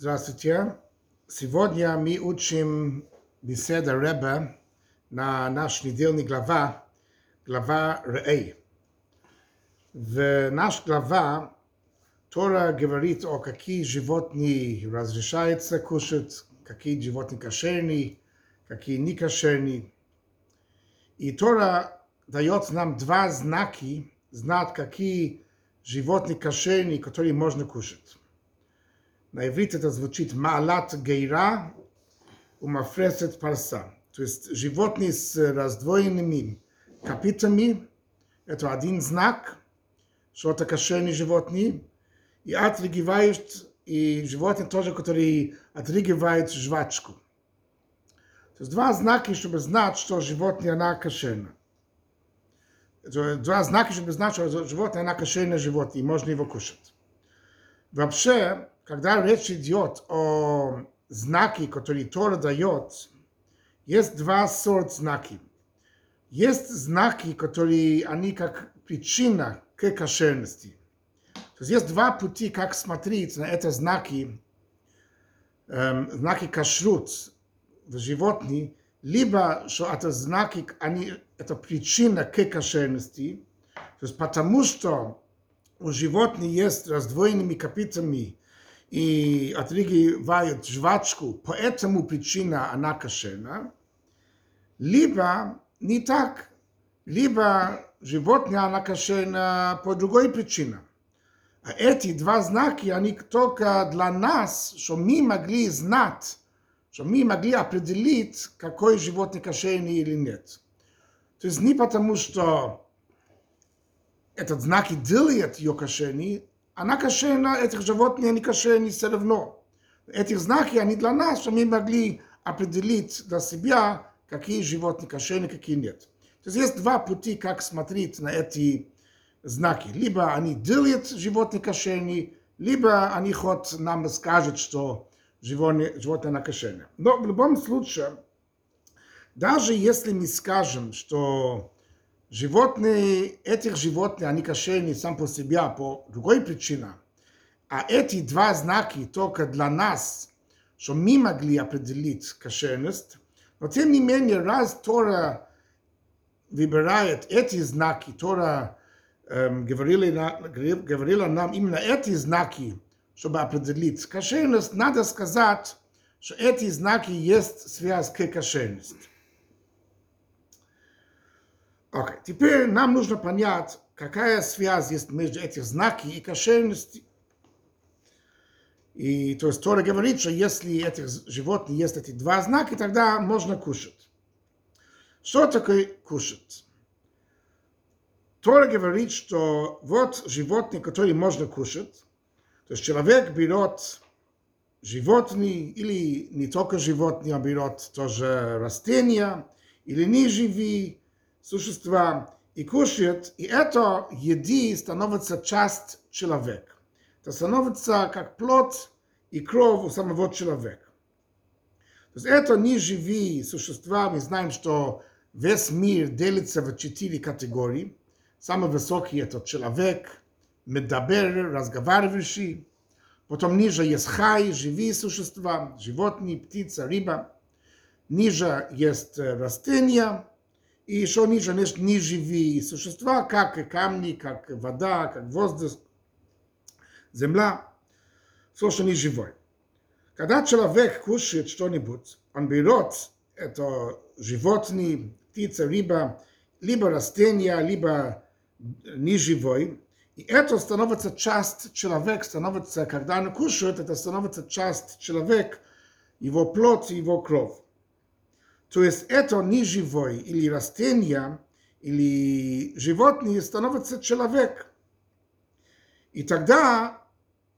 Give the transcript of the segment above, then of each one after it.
Здравствуйте. Сегодня мы учим беседа Рэба на наш недельный глава, глава Рей. В наш глава Тора говорит о какие животные разрешается кушать, какие животные кошерные, какие не кошерные. И Тора дает нам два знаки, знать, какие животные кошерные, которые можно кушать. На иврите это звучит «маалат гейра» у «мафресет парса». То есть животные с раздвоенными копытами – это один знак, что это кошерные животные. И отрыгивают, и животные тоже, которые отрыгивают жвачку. То есть два знака, чтобы знать, что животное она кошерно. Два знака, чтобы знать, что животное она кошерное животное, и можно его кушать. Вообще, когда речь идет о знаке, который Тора дает, есть два сорта знаки. Есть знаки, которые они как причина к кошерности. То есть есть два пути, как смотреть на эти знаки, эм, знаки кашрут в животных, либо что это знаки, они, это причина к кошерности, то есть потому что у животных есть раздвоенными копытами и отрыгивают жвачку, поэтому причина она кошерна, либо не так, либо животное она кошерна по другой причине. А эти два знака, они только для нас, что мы могли знать, что мы могли определить, какой животное кошерный или нет. То есть не потому, что этот знак делает ее кошерной, она кошерна, этих животных они кошерны все равно. Этих знаки, они для нас, что мы могли определить для себя, какие животные кошерны, какие нет. То есть есть два пути, как смотреть на эти знаки. Либо они делают животные кошерные, либо они хоть нам скажут, что животное, животное на кошерное. Но в любом случае, даже если мы скажем, что животные, этих животных, они кошерные сам по себе по другой причине, а эти два знаки только для нас, что мы могли определить кошерность, но тем не менее, раз Тора выбирает эти знаки, Тора эм, говорила, говорила нам именно эти знаки, чтобы определить кошерность, надо сказать, что эти знаки есть связь к кошерности. Okay. теперь нам нужно понять, какая связь есть между этими знаками и кошерностью. И то есть Тора говорит, что если этих животных есть эти два знака, тогда можно кушать. Что такое кушать? Тора говорит, что вот животные, которые можно кушать. То есть человек берет животные, или не только животные, а берет тоже растения, или не живые, существа и кушает, и это еди становится часть человека. Это становится как плод и кровь у самого человека. То есть это не живые существа. Мы знаем, что весь мир делится в четыре категории. Самый высокий это человек, медабер, разговаривающий. Потом ниже есть хай, живые существа, животные, птица, рыба. Ниже есть растения, и еще ниже есть неживые существа, как камни, как вода, как воздух, земля, все, что не живое. Когда человек кушает что-нибудь, он берет это животные, птица, рыба, либо растения, либо неживой, и это становится часть человека, становится, когда он кушает, это становится часть человека, его плоть, его кровь. То есть это не живой или растение, или животные становятся человек. И тогда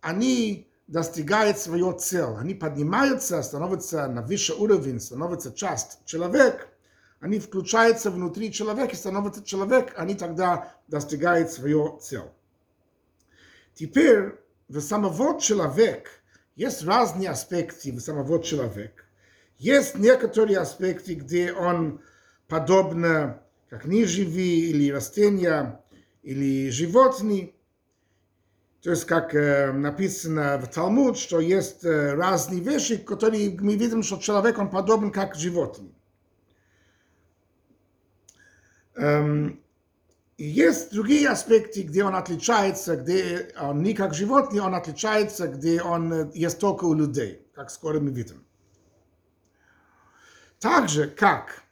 они достигают свою цель. Они поднимаются, становятся на высший уровень, становятся часть человека. Они включаются внутри человека, становятся человек, они тогда достигают свою цель. Теперь в самого человека есть разные аспекты в самого человека. Есть некоторые аспекты, где он подобно, как неживые или растения, или животные. То есть, как э, написано в Талмуд, что есть э, разные вещи, которые мы видим, что человек, он подобен как животное. Эм, и есть другие аспекты, где он отличается, где он не как животное, он отличается, где он э, есть только у людей, как скоро мы видим. Так же, как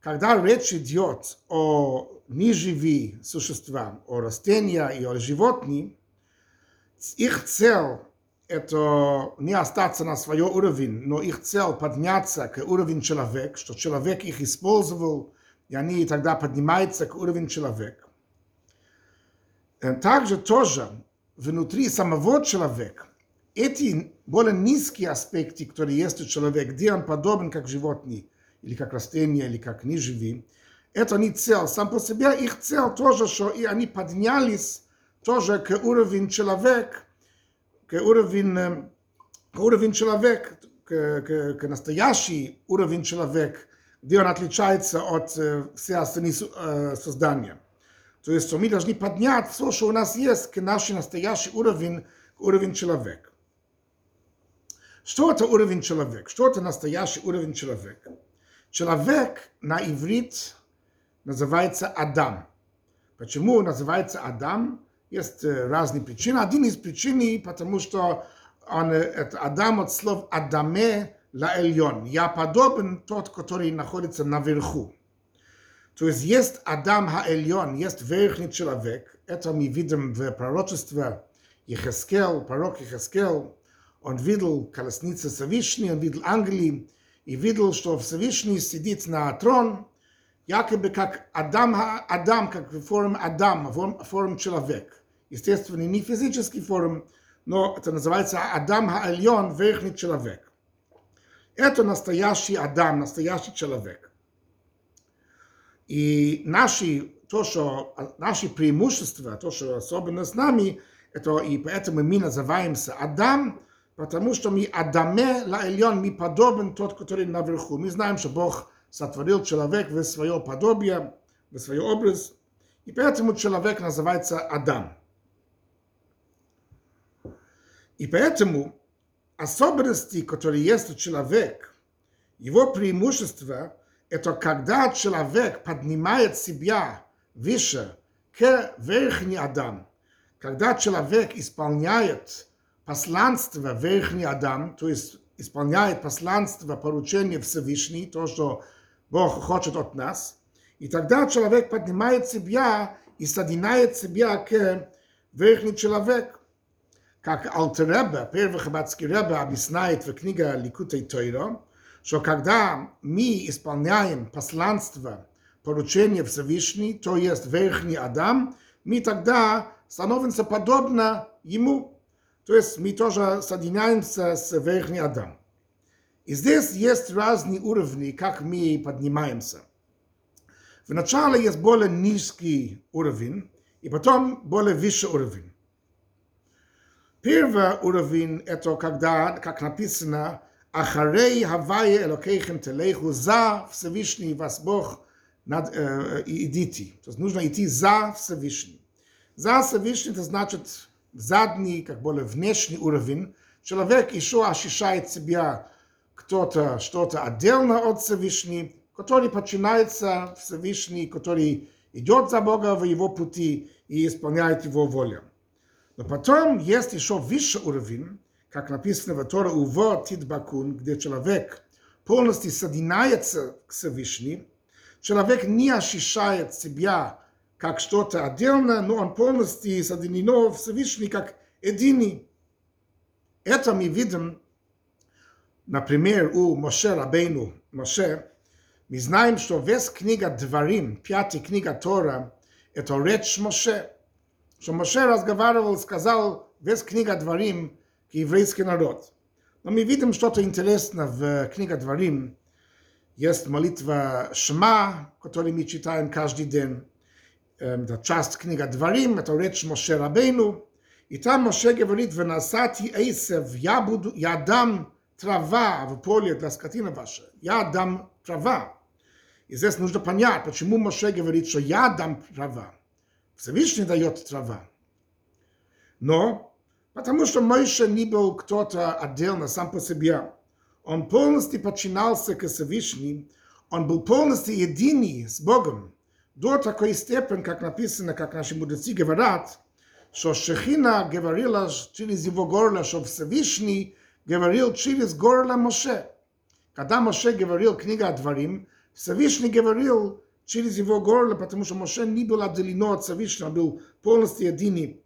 когда речь идет о неживи существа, о растениях и о животных, их цель это не остаться на свой уровень, но их цель подняться к уровню человека, что человек их использовал, и они тогда поднимаются к уровню человека. Также тоже внутри самого человека эти более низкие аспекты, которые есть у человека, где он подобен как животный, или как растение, или как неживи, это не цель. Сам по себе их цель тоже, что и они поднялись тоже к уровню человека, к уровню, к уровню человека, к, к, к настоящий уровень человека, где он отличается от всех остальных созданий. То есть, что мы должны поднять все, что у нас есть, к наш настоящий уровень, к уровень человека. Что это уровень человека? Что это настоящий уровень человека? Человек на иврит называется Адам. Почему называется Адам? Есть разные причины. Один из причин, потому что он, это Адам от слов Адаме ла Эльон. Я подобен тот, который находится наверху. То есть есть Адам Хаэльон, есть верхний человек. Это мы видим в пророчестве Ехескел, пророк Ехескел. Он видел колесницу Всевышней, он видел ангелы, и видел, что Всевышний сидит на трон, якобы как Адам, Адам как Адама, в форме человек. Естественно, не физический форм, но это называется Адам Хаэльон, верхний человек. Это настоящий Адам, настоящий человек. И наши, то, что, наши преимущества, то, что особенно с нами, это и поэтому мы называемся Адам, потому что мы Адаме Лаэльон, мы подобен тот, который наверху. Мы знаем, что Бог сотворил человек в свое подобие, в свой образ, и поэтому человек называется Адам. И поэтому особенности, которые есть у человека, его преимущество, это когда человек поднимает себя выше к верхний Адам, когда человек исполняет посланство Верхний Адам, то есть исполняет посланство, поручение Всевышний, то, что Бог хочет от нас, и тогда человек поднимает себя и соединяет себя к верхний человек. Как Алтереба, первый хабатский Реба объясняет в книге Ликутей Тойро, что когда мы исполняем посланство, поручение Всевышний, то есть верхний Адам, мы тогда становимся подобно ему. То есть мы тоже соединяемся с верхним Адам. И здесь есть разные уровни, как мы поднимаемся. Вначале есть более низкий уровень, и потом более высший уровень. Первый уровень – это когда, как написано, «Ахарей хавая элокейхем телейху за Всевышний вас Бог над, э, идите». То есть нужно идти за Всевышний. За Всевышний – это значит задний, как более внешний уровень, человек еще ощущает себя кто-то, что-то отдельно от Всевышнего, который подчиняется Всевышний, который идет за Бога в его пути и исполняет его волю. Но потом есть еще высший уровень, как написано в Торе Уво Тидбакун, где человек полностью соединяется к Всевышнему, человек не ощущает себя как что-то отдельно, но он полностью соединено Всевышний как единый. Это мы видим, например, у Моше Рабейну, Моше, мы знаем, что весь книга Дворим, пятая книга Тора, это речь Моше. Что Моше разговаривал, сказал весь книга Дворим к еврейский народ. Но мы видим что-то интересное в книге Дворим. Есть молитва Шма, которую мы читаем каждый день это часть книга Дворим, это речь Моше Рабейну, и там Моше говорит, «Венасати эйсев, я, буду, я дам трава в поле для скотины вашей, я дам трава». И здесь нужно понять, почему Моше говорит, что я дам трава. Всевышний дает трава. Но потому что Мойша не был кто-то отдельно сам по себе, он полностью подчинялся к Всевышнему, он был полностью единый с Богом, до такой степени, как написано, как наши мудрецы говорят, что Шехина говорила через его горло, что Всевышний говорил через горло Моше. Когда Моше говорил книга о Дворим, Всевышний говорил через его горло, потому что Моше не был отделен от Всевышнего, был полностью единый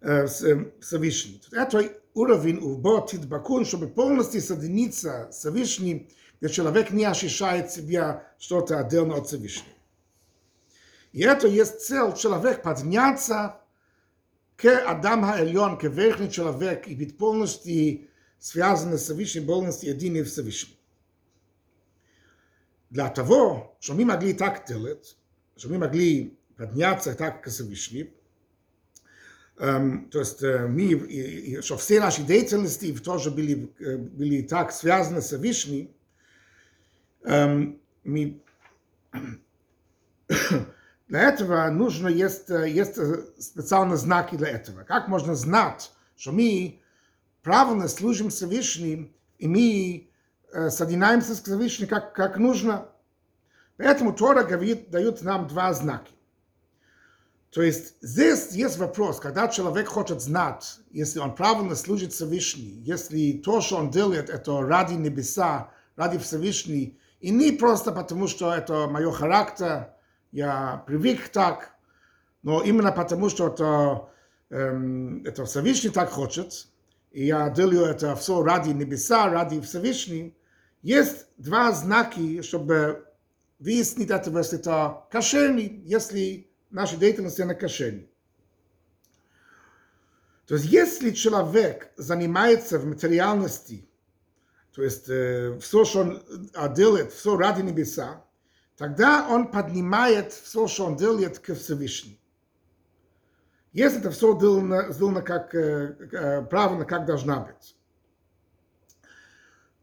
э, с Всевышним. Это уровень в Ботит Бакун, чтобы полностью соединиться с Всевышним, где человек не ощущает себя что-то отдельно от Всевышнего. И это есть цель человек подняться к Адам Хаэльон, к верхний человек и быть полностью связаны с Всевышним, полностью едины в Всевышнем. Для того, что мы могли так делать, что мы могли подняться так к Всевышнему, Um, то есть uh, мы, что все наши деятельности тоже были, uh, были так связаны с Всевышним, um, мы Для этого нужно есть, есть специальные знаки для этого. Как можно знать, что мы правильно служим Всевышним, и мы э, соединяемся с Всевышним как, как нужно. Поэтому Тора говорит, дает нам два знака. То есть здесь есть вопрос, когда человек хочет знать, если он правильно служит Всевышний, если то, что он делает, это ради небеса, ради Всевышней, и не просто потому, что это мой характер, я привык так, но именно потому, что это, эм, это Всевышний так хочет, и я делаю это все ради небеса, ради Всевышнего, есть два знаки, чтобы выяснить это, если это кошерный, если наша деятельность она кошерная. То есть, если человек занимается в материальности, то есть э, все, что он делает, все ради небеса, тогда он поднимает все, что он делает к Всевышнему. Если это все сделано, сделано как, э, правильно, как должна быть.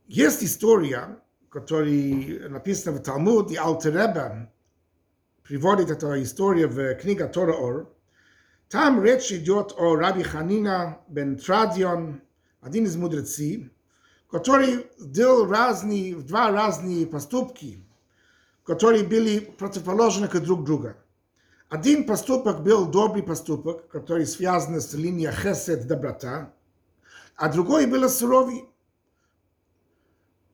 Есть история, которая написана в Талмуд, и Алтереба приводит эту историю в книге Тора Ор. Там речь идет о Раби Ханина бен Традион, один из мудрецов, который делал разные, два разные поступки – которые были противоположны друг другу. Один поступок был добрый поступок, который связан с линией хесед доброта, а другой был суровый.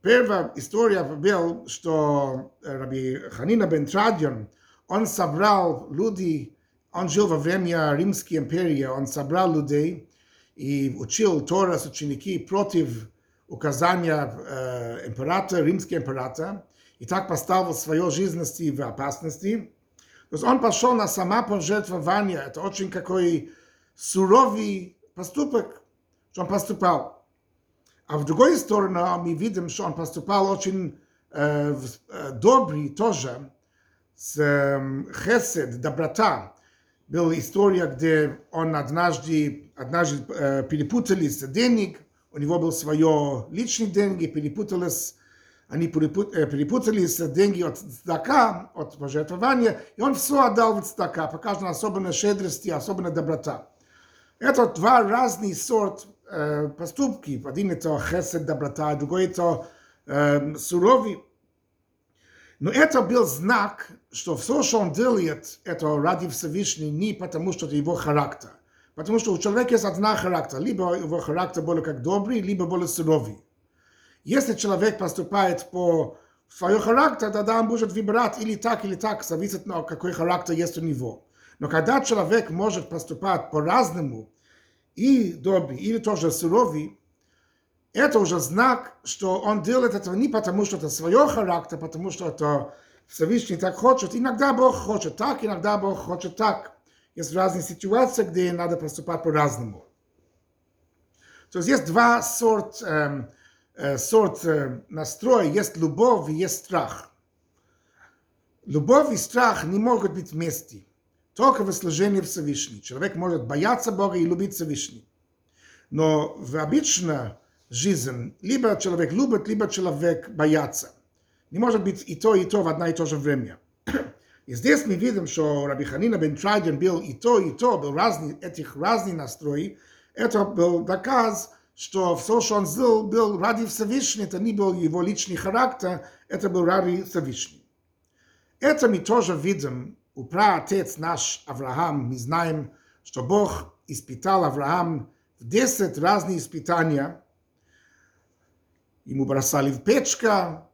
Первая история была, что Раби Ханина бен Традион, он собрал людей, он жил во время Римской империи, он собрал людей и учил Тора с ученики против указания э, императора, римского императора, и так поставил свою жизненности в опасности. То есть он пошел на самопожертвование. Это очень какой суровый поступок, что он поступал. А в другой стороне мы видим, что он поступал очень э, э, добрый тоже, с э, хесед, доброта. Была история, где он однажды, однажды э, перепутались денег, у него был свое личные деньги, перепутались они перепутались деньги от цдака, от пожертвования, и он все отдал в цдака, показана особенная щедрость и особенная доброта. Это два разные сорт э, поступки. Один это хесед, доброта, а другой это э, суровый. Но это был знак, что все, что он делает, это ради Всевышнего, не потому, что это его характер. Потому что у человека есть одна характер. Либо его характер более как добрый, либо более суровый. Если человек поступает по своему характеру, тогда он будет выбирать или так, или так, зависит от какой характер есть у него. Но когда человек может поступать по-разному, и добрый, или тоже суровый, это уже знак, что он делает это не потому, что это свой характер, потому что это Всевышний так хочет. Иногда Бог хочет так, иногда Бог хочет так. Есть разные ситуации, где надо поступать по-разному. То есть есть два сорта эм, сорт настроя, есть любовь и есть страх. Любовь и страх не могут быть вместе. Только в служении Всевышней. Человек может бояться Бога и любить Всевышний. Но в обычной жизни либо человек любит, либо человек боится. Не может быть и то, и то в одно и то же время. И здесь мы видим, что Раби Ханина бен Трайден был и то, и то, был разный, этих разный настрой. Это был доказ, что все, что он сделал, был ради Всевышнего, это не был его личный характер, это был ради Всевышнего. Это мы тоже видим у праотец наш Авраам, мы знаем, что Бог испытал Авраам в 10 разных испытания. Ему бросали в печка,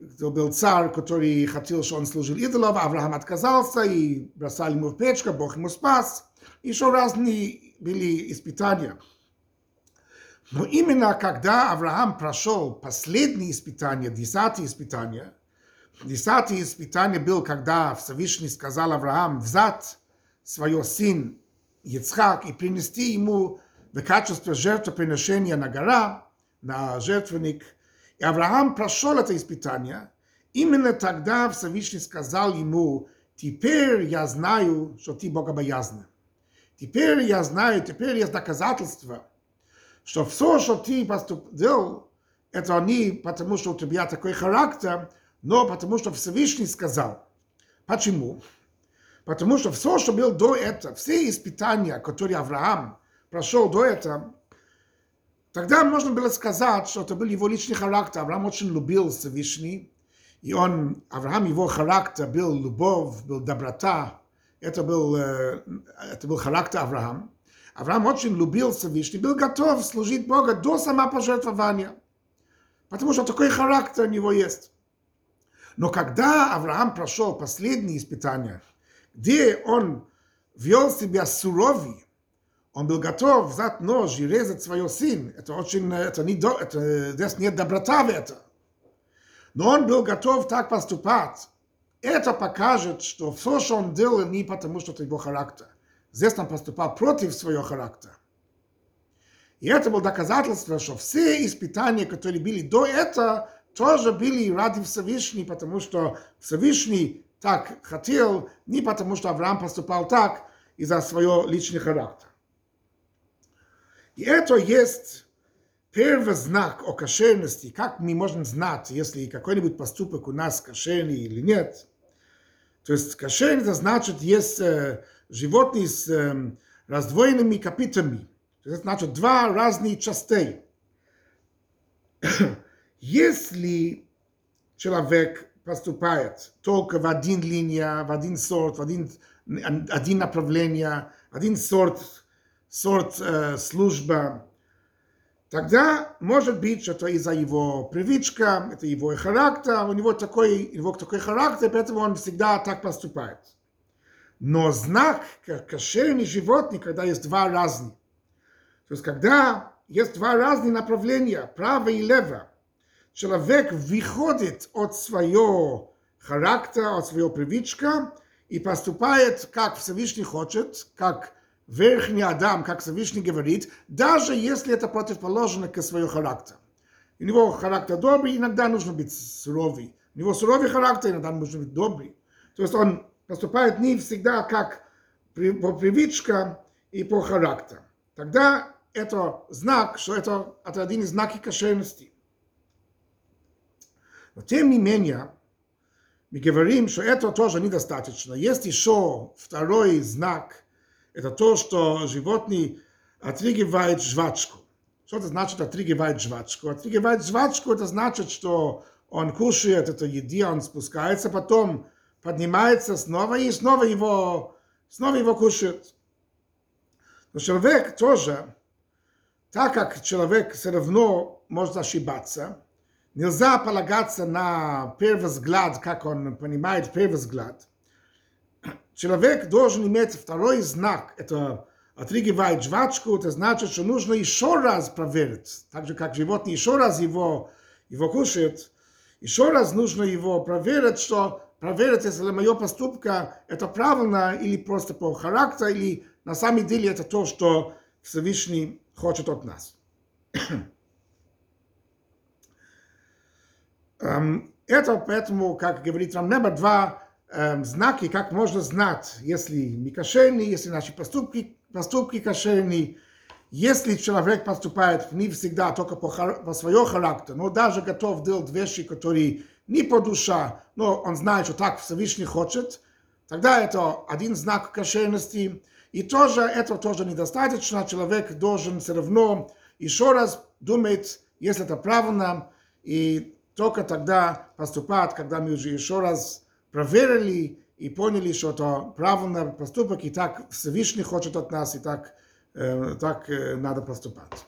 это был царь, который хотел, что он служил идолов, Авраам отказался, и бросали ему в печку, Бог ему спас. Еще разные были испытания. Но именно когда Авраам прошел последнее испытание, десятое испытание, десятое испытание было, когда Всевышний сказал Авраам взять свой сын Ицхак и принести ему в качестве жертвоприношения на гора, на жертвенник. И Авраам прошел это испытание. Именно тогда Всевышний сказал ему, теперь я знаю, что ты богобоязный. Теперь я знаю, теперь есть доказательства, что все, что ты поступил, это не потому, что у тебя такой характер, но потому, что Всевышний сказал. Почему? Потому что все, что было до этого, все испытания, которые Авраам прошел до этого, тогда можно было сказать, что это был его личный характер. Авраам очень любил Всевышний, и он, Авраам, его характер был любовь, был доброта. Это был, это был характер Авраама. Авраам очень любил Всевышний, был готов служить Бога до самопожертвования, потому что такой характер у него есть. Но когда Авраам прошел последние испытания, где он вел себя суровее, он был готов взять нож и резать свой сын. Это очень, это не, это, здесь нет доброта в этом. Но он был готов так поступать. Это покажет, что все, что он делал, не потому, что это его характер. Здесь он поступал против своего характера. И это было доказательство, что все испытания, которые были до этого, тоже были ради Всевышнего, потому что Всевышний так хотел, не потому что Авраам поступал так из-за своего личного характера. И это есть первый знак о кошерности, как мы можем знать, если какой-нибудь поступок у нас кошерный или нет. То есть кошерный, это значит, есть животные с э, раздвоенными копытами. Это значит два разные частей. Если человек поступает только в один линия, в один сорт, в один, один направление, один сорт, сорт э, служба, тогда может быть, что это из-за его привычка, это его характер, у него такой, его такой характер, поэтому он всегда так поступает. Но знак кошерный животный, когда есть два разных. То есть, когда есть два разных направления, право и лево, человек выходит от своего характера, от своего привычка и поступает, как Всевышний хочет, как верхний Адам, как Всевышний говорит, даже если это противоположно к своему характеру. У него характер добрый, иногда нужно быть суровый. У него суровый характер, иногда нужно быть добрый. То есть он поступает не всегда как по привычкам и по характеру. Тогда это знак, что это, это один из знаков кошерности. Но тем не менее, мы говорим, что это тоже недостаточно. Есть еще второй знак. Это то, что животные отрыгивают жвачку. Что это значит отрыгивает жвачку? Отрыгивает жвачку, это значит, что он кушает это еди, он спускается, потом поднимается снова и снова его, снова его кушает. Но человек тоже, так как человек все равно может ошибаться, нельзя полагаться на первый взгляд, как он понимает первый взгляд. Человек должен иметь второй знак, это отрыгивает жвачку, это значит, что нужно еще раз проверить. Так же, как животные еще раз его, его кушают, еще раз нужно его проверить, что проверить, если моя поступка это правильно или просто по характеру, или на самом деле это то, что Всевышний хочет от нас. Это поэтому, как говорит Рамнеба, два эм, знаки, как можно знать, если мы кошерные, если наши поступки, поступки кошерные, если человек поступает не всегда только по, по своему характеру, но даже готов делать вещи, которые не по душа, но он знает, что так Всевышний хочет, Тогда это один знак кошерности. И тоже это тоже недостаточно. Человек должен все равно еще раз думать, если это правильно, и только тогда поступать, когда мы уже еще раз проверили и поняли, что это правильный поступок, и так Всевышний хочет от нас, и так, э, так э, надо поступать.